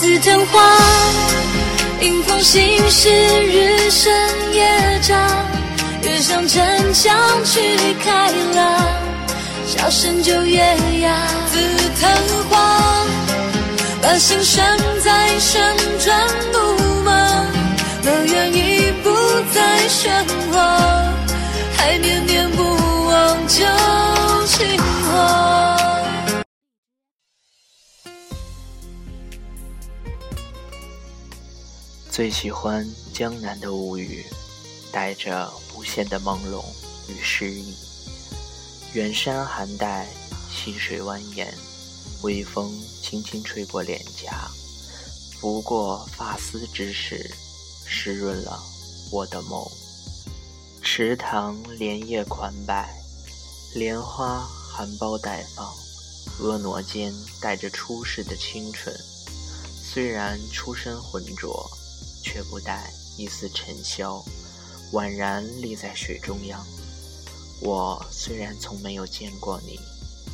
紫藤花，迎风行驶，日升夜长，越向城墙去开朗，笑声就越哑。紫藤花，把心拴在旋转木马，乐园已不再喧哗，还念念不忘旧最喜欢江南的物语，带着无限的朦胧与诗意。远山寒带，溪水蜿蜒，微风轻轻吹过脸颊，拂过发丝之时，湿润了我的眸。池塘莲叶款摆，莲花含苞待放，婀娜间带着初世的清纯。虽然出身浑浊。却不带一丝尘嚣，宛然立在水中央。我虽然从没有见过你，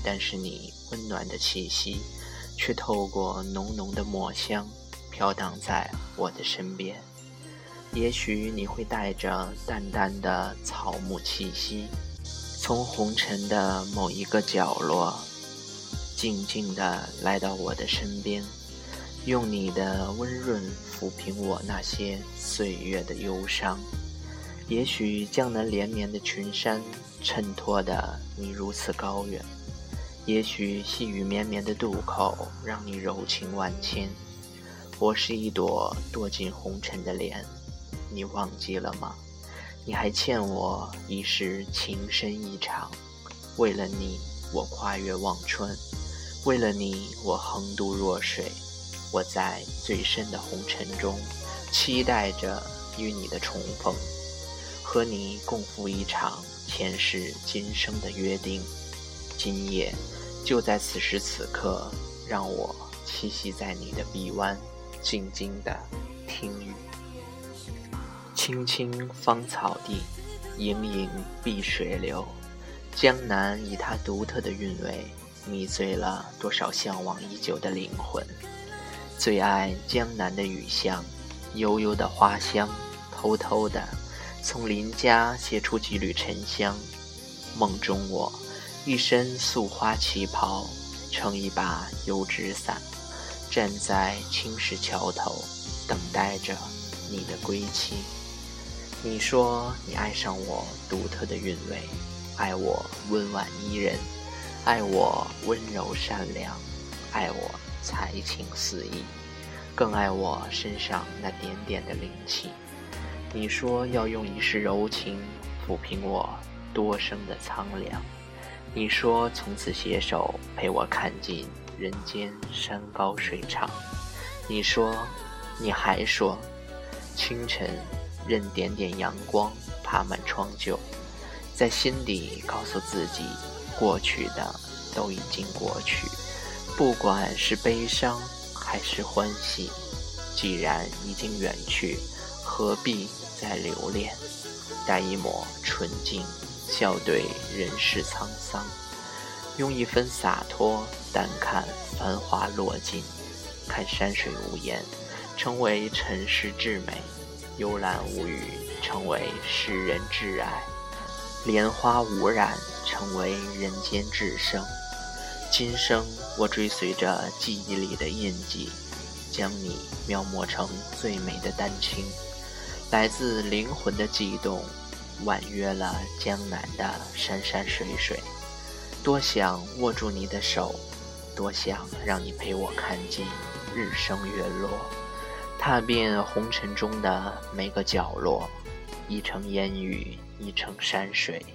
但是你温暖的气息，却透过浓浓的墨香，飘荡在我的身边。也许你会带着淡淡的草木气息，从红尘的某一个角落，静静地来到我的身边。用你的温润抚平我那些岁月的忧伤，也许江南连绵的群山衬托的你如此高远，也许细雨绵绵的渡口让你柔情万千。我是一朵堕进红尘的莲，你忘记了吗？你还欠我一世情深意长。为了你，我跨越忘川；为了你，我横渡弱水。我在最深的红尘中，期待着与你的重逢，和你共赴一场前世今生的约定。今夜，就在此时此刻，让我栖息在你的臂弯，静静的听雨。青青芳草地，盈盈碧水流。江南以它独特的韵味，迷醉了多少向往已久的灵魂。最爱江南的雨香，悠悠的花香，偷偷的从邻家借出几缕沉香。梦中我，一身素花旗袍，撑一把油纸伞，站在青石桥头，等待着你的归期。你说你爱上我独特的韵味，爱我温婉宜人，爱我温柔善良，爱我。才情四溢，更爱我身上那点点的灵气。你说要用一世柔情抚平我多生的苍凉。你说从此携手陪我看尽人间山高水长。你说，你还说，清晨任点点阳光爬满窗就，在心底告诉自己，过去的都已经过去。不管是悲伤还是欢喜，既然已经远去，何必再留恋？带一抹纯净，笑对人世沧桑，用一分洒脱，淡看繁华落尽，看山水无言，成为尘世至美；幽兰无语，成为世人挚爱；莲花无染，成为人间至圣。今生，我追随着记忆里的印记，将你描摹成最美的丹青，来自灵魂的悸动，婉约了江南的山山水水。多想握住你的手，多想让你陪我看尽日升月落，踏遍红尘中的每个角落，一程烟雨，一程山水，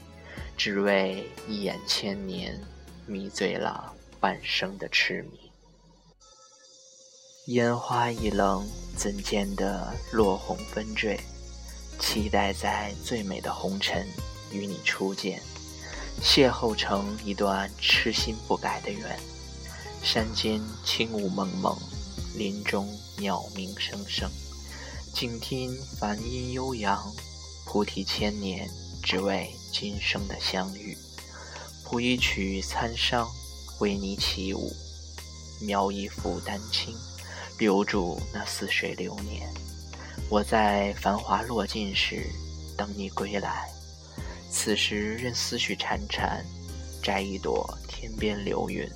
只为一眼千年。迷醉了半生的痴迷，烟花易冷，怎见得落红纷坠？期待在最美的红尘与你初见，邂逅成一段痴心不改的缘。山间轻雾蒙蒙，林中鸟鸣声声，静听梵音悠扬，菩提千年，只为今生的相遇。谱一曲参商，为你起舞；描一幅丹青，留住那似水流年。我在繁华落尽时等你归来，此时任思绪潺潺，摘一朵天边流云，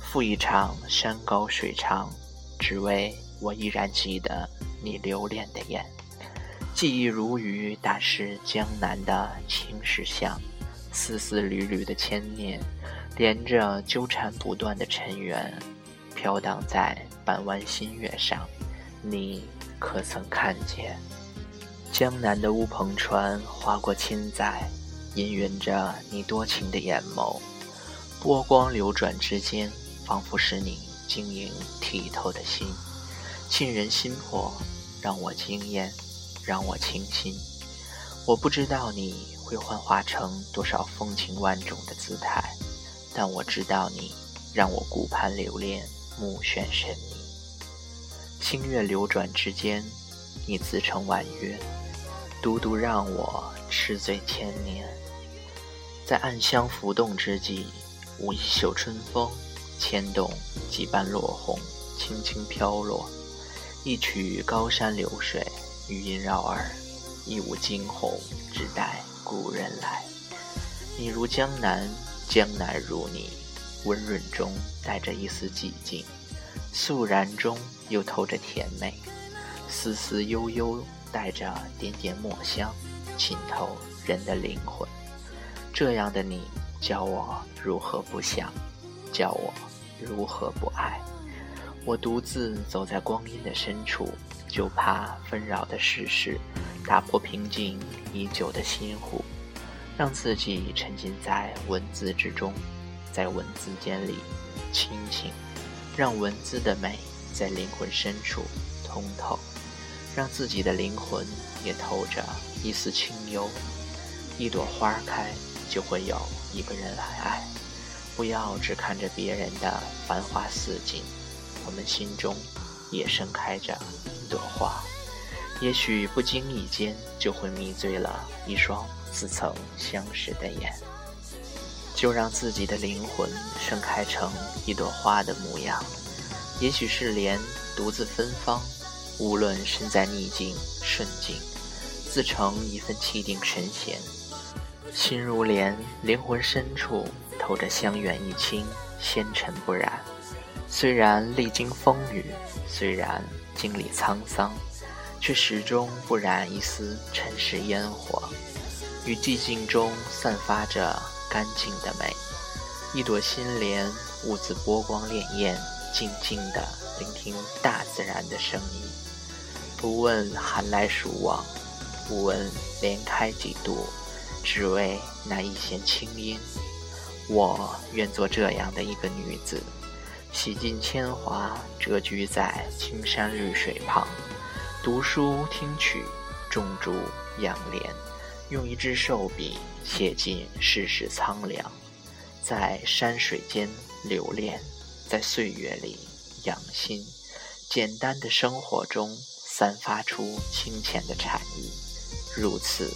赴一场山高水长，只为我依然记得你留恋的眼。记忆如雨，打湿江南的青石巷，丝丝缕缕的牵念，连着纠缠不断的尘缘，飘荡在半弯新月上。你可曾看见？江南的乌篷船划过千载，氤氲着你多情的眼眸。波光流转之间，仿佛是你晶莹剔透的心。沁人心魄，让我惊艳。让我倾心，我不知道你会幻化成多少风情万种的姿态，但我知道你让我顾盼留恋，目眩神迷。星月流转之间，你自成婉约，独独让我痴醉千年。在暗香浮动之际，舞一袖春风，牵动几瓣落红，轻轻飘落，一曲高山流水。余音绕耳，一舞惊鸿，只待故人来。你如江南，江南如你，温润中带着一丝寂静，肃然中又透着甜美，丝丝悠悠带着点点墨香，浸透人的灵魂。这样的你，叫我如何不想，叫我如何不爱？我独自走在光阴的深处。就怕纷扰的世事打破平静已久的心湖，让自己沉浸在文字之中，在文字间里清醒，让文字的美在灵魂深处通透，让自己的灵魂也透着一丝清幽。一朵花开，就会有一个人来爱。不要只看着别人的繁华似锦，我们心中也盛开着一。朵花，也许不经意间就会迷醉了一双似曾相识的眼。就让自己的灵魂盛开成一朵花的模样。也许是莲独自芬芳，无论身在逆境顺境，自成一份气定神闲。心如莲，灵魂深处透着香远益清，纤尘不染。虽然历经风雨，虽然。经历沧桑，却始终不染一丝尘世烟火，与寂静中散发着干净的美。一朵心莲，兀自波光潋滟，静静地聆听大自然的声音，不问寒来暑往，不问莲开几度，只为那一弦清音。我愿做这样的一个女子。洗尽铅华，谪居在青山绿水旁，读书听曲，种竹养莲，用一支瘦笔写尽世事苍凉，在山水间留恋，在岁月里养心，简单的生活中散发出清浅的禅意，如此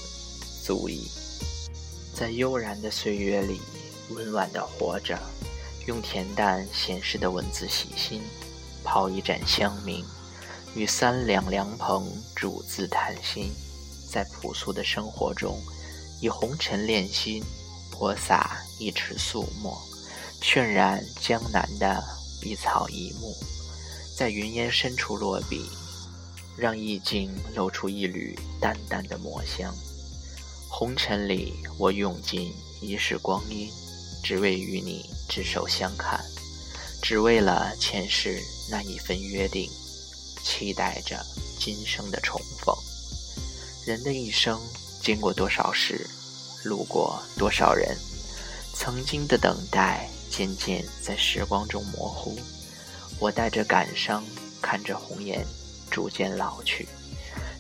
足矣。在悠然的岁月里，温婉的活着。用恬淡闲适的文字洗心，泡一盏香茗，与三两凉棚煮字谈心，在朴素的生活中，以红尘炼心，泼洒一池素墨，渲染江南的一草一木，在云烟深处落笔，让意境露出一缕淡淡的墨香。红尘里，我用尽一世光阴。只为与你执手相看，只为了前世那一份约定，期待着今生的重逢。人的一生经过多少事，路过多少人，曾经的等待渐渐在时光中模糊。我带着感伤，看着红颜逐渐老去，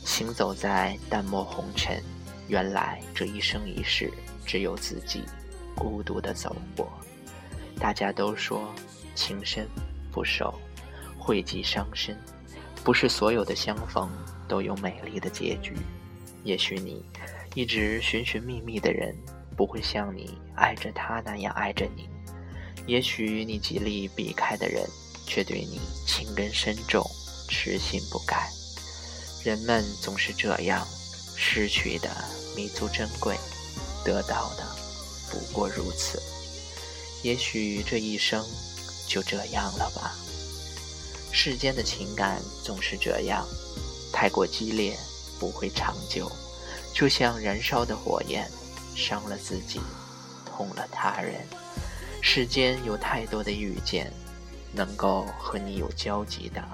行走在淡漠红尘。原来这一生一世，只有自己。孤独的走过，大家都说情深不寿，惠及伤身。不是所有的相逢都有美丽的结局。也许你一直寻寻觅觅的人，不会像你爱着他那样爱着你。也许你极力避开的人，却对你情根深重，痴心不改。人们总是这样，失去的弥足珍贵，得到的不过如此。也许这一生就这样了吧。世间的情感总是这样，太过激烈不会长久，就像燃烧的火焰，伤了自己，痛了他人。世间有太多的遇见，能够和你有交集的，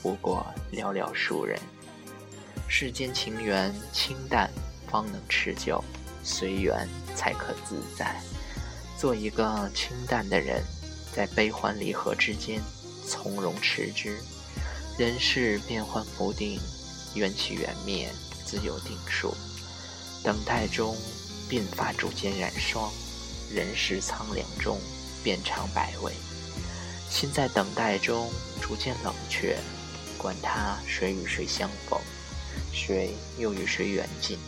不过寥寥数人。世间情缘清淡，方能持久；随缘才可自在。做一个清淡的人，在悲欢离合之间从容持之。人世变幻不定，缘起缘灭自有定数。等待中，鬓发逐渐染霜；人世苍凉中，变尝百味。心在等待中逐渐冷却，管他谁与谁相逢，谁又与谁缘尽。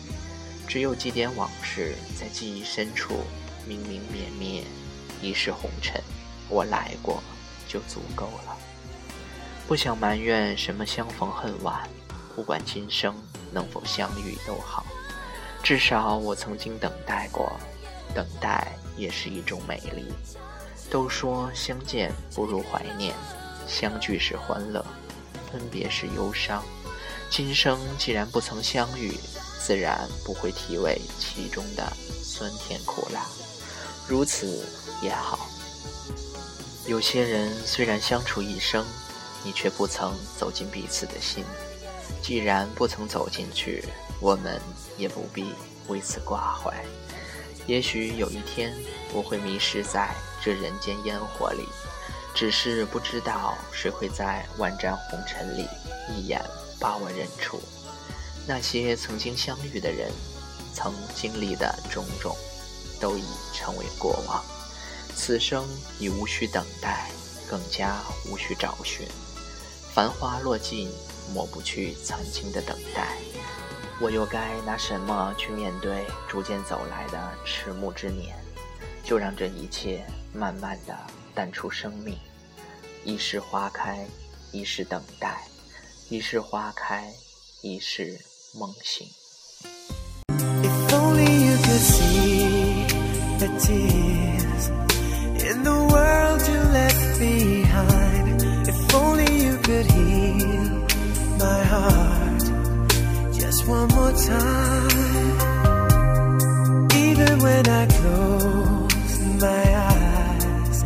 只有几点往事在记忆深处。明明灭灭，一世红尘，我来过就足够了。不想埋怨什么相逢恨晚，不管今生能否相遇都好。至少我曾经等待过，等待也是一种美丽。都说相见不如怀念，相聚是欢乐，分别是忧伤。今生既然不曾相遇，自然不会体味其中的酸甜苦辣。如此也好。有些人虽然相处一生，你却不曾走进彼此的心。既然不曾走进去，我们也不必为此挂怀。也许有一天，我会迷失在这人间烟火里，只是不知道谁会在万丈红尘里一眼把我认出。那些曾经相遇的人，曾经历的种种。都已成为过往，此生已无需等待，更加无需找寻。繁花落尽，抹不去曾经的等待。我又该拿什么去面对逐渐走来的迟暮之年？就让这一切慢慢的淡出生命。一世花开，一世等待；一世花开，一世梦醒。the tears one more time. Even when I close my eyes,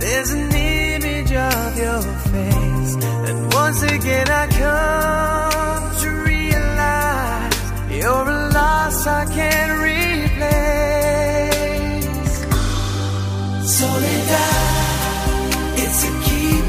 there's an image of your face, and once again I come to realize you're a loss I can't replace. Soledad, it's a key.